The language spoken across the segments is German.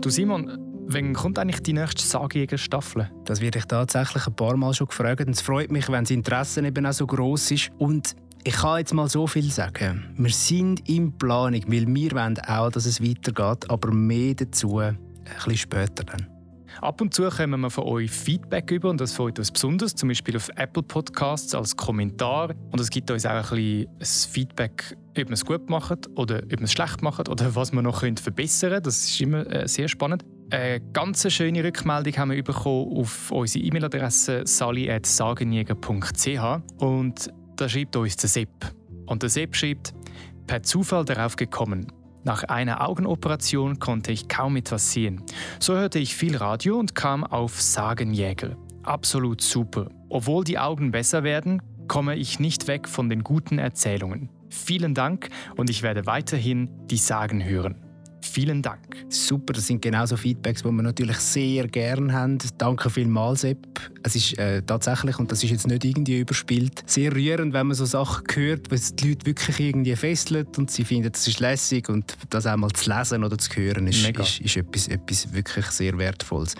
Du Simon, wann kommt eigentlich die nächste Sagjäger-Staffel? Das werde ich tatsächlich ein paar Mal schon gefragt. Und es freut mich, wenn das Interesse eben auch so groß ist. Und ich kann jetzt mal so viel sagen. Wir sind in Planung, weil wir wollen auch, dass es weitergeht, aber mehr dazu ein bisschen später dann. Ab und zu kommen wir von euch Feedback über und das freut uns besonders, zum Beispiel auf Apple Podcasts als Kommentar. Und es gibt uns auch ein bisschen Feedback, ob wir es gut machen oder ob wir es schlecht machen oder was wir noch verbessern können. Das ist immer äh, sehr spannend. Eine ganz schöne Rückmeldung haben wir bekommen auf unsere E-Mail-Adresse sali.sagenjäger.ch und da schreibt uns der Sepp. Und der Sepp schreibt, per Zufall darauf gekommen. Nach einer Augenoperation konnte ich kaum etwas sehen. So hörte ich viel Radio und kam auf Sagenjäger. Absolut super. Obwohl die Augen besser werden, komme ich nicht weg von den guten Erzählungen. Vielen Dank und ich werde weiterhin die Sagen hören. Vielen Dank. Super, das sind genauso Feedbacks, die wir natürlich sehr gerne haben. Danke vielmals, Sepp. Es ist äh, tatsächlich, und das ist jetzt nicht irgendwie überspielt, sehr rührend, wenn man so Sachen hört, was die Leute wirklich irgendwie fesselt und sie finden, das ist lässig und das einmal zu lesen oder zu hören ist, ist, ist, etwas, etwas wirklich sehr Wertvolles.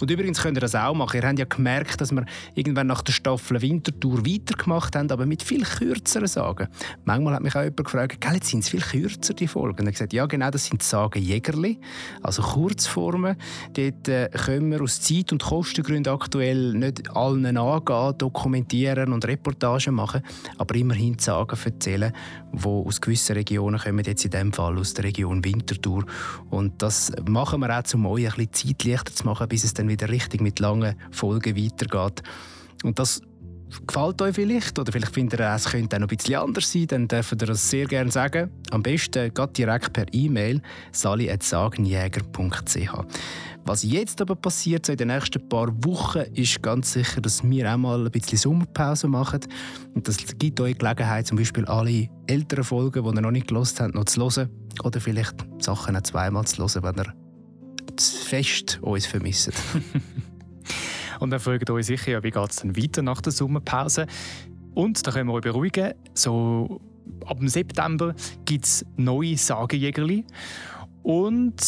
Und übrigens könnt ihr das auch machen. Ihr habt ja gemerkt, dass wir irgendwann nach der Staffel Wintertour weitergemacht haben, aber mit viel kürzeren Sagen. Manchmal hat mich auch jemand gefragt, jetzt sind es viel kürzer, die Folgen? Und ich gesagt, ja genau, das sind Sagen, sagen Jägerli, also Kurzformen. Dort äh, können wir aus Zeit- und Kostengründen aktuell nicht allen angehen, dokumentieren und Reportagen machen, aber immerhin Sagen erzählen, die aus gewissen Regionen kommen, jetzt in dem Fall aus der Region Winterthur. Und das machen wir auch, um euch ein bisschen Zeit leichter zu machen, bis es dann wieder richtig mit langen Folgen weitergeht. Und das gefällt euch vielleicht oder vielleicht findet ihr, es könnte auch noch ein bisschen anders sein, dann dürft ihr das sehr gerne sagen. Am besten geht direkt per E-Mail sali.sagenjäger.ch. Was jetzt aber passiert, so in den nächsten paar Wochen, ist ganz sicher, dass wir auch mal ein bisschen Sommerpause machen. Und das gibt euch Gelegenheit, zum Beispiel alle älteren Folgen, die ihr noch nicht gelost habt, noch zu hören. Oder vielleicht Sachen auch zweimal zu hören, wenn ihr zu fest uns vermisst. Und dann fragt euch sicher, ja, wie geht es dann weiter nach der Sommerpause? Und da können wir euch beruhigen, so ab dem September gibt es neue Sagenjägerli. Und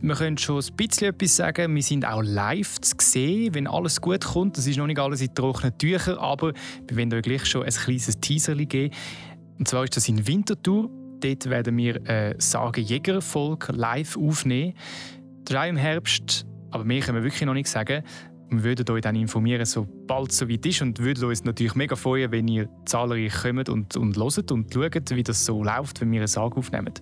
wir können schon ein bisschen etwas sagen. Wir sind auch live zu sehen, wenn alles gut kommt. Das ist noch nicht alles in trockenen Tüchern, aber wir wollen euch gleich schon ein kleines Teaser geben. Und zwar ist das in Winterthur. Dort werden wir eine Sagenjäger-Folge live aufnehmen. Das ist auch im Herbst, aber mehr können wir wirklich noch nicht sagen. Wir würden euch dann informieren, sobald es soweit ist und würden uns natürlich mega freuen, wenn ihr zahlreich kommt und, und hört und schaut, wie das so läuft, wenn wir eine Sage aufnehmen.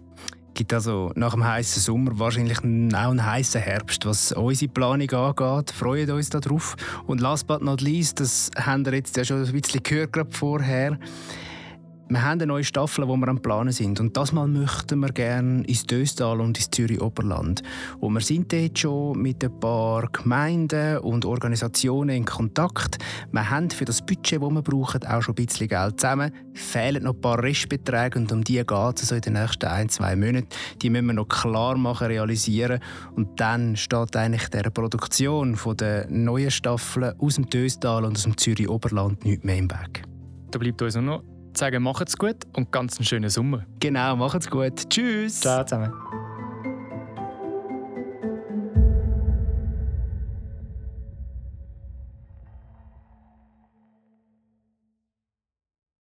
gibt also nach dem heißen Sommer wahrscheinlich auch einen heißen Herbst, was unsere Planung angeht. Freuen uns darauf. Und last but not least, das haben wir jetzt ja schon ein bisschen gehört vorher, wir haben eine neue Staffel, wo wir am Planen sind. Und das Mal möchten wir gerne ins Döstal und ins Zürich-Oberland. Und wir sind dort schon mit ein paar Gemeinden und Organisationen in Kontakt. Wir haben für das Budget, das wir brauchen, auch schon ein bisschen Geld zusammen. Fehlen noch ein paar Restbeträge und um die geht es also in den nächsten ein, zwei Monaten. Die müssen wir noch klar machen, realisieren. Und dann steht eigentlich der Produktion der neuen Staffel aus dem Döstal und aus dem Zürich-Oberland nichts mehr im Weg. Da bleibt uns nur sagen, macht's gut und ganz einen schönen Sommer. Genau, macht's gut. Tschüss. Ciao zusammen.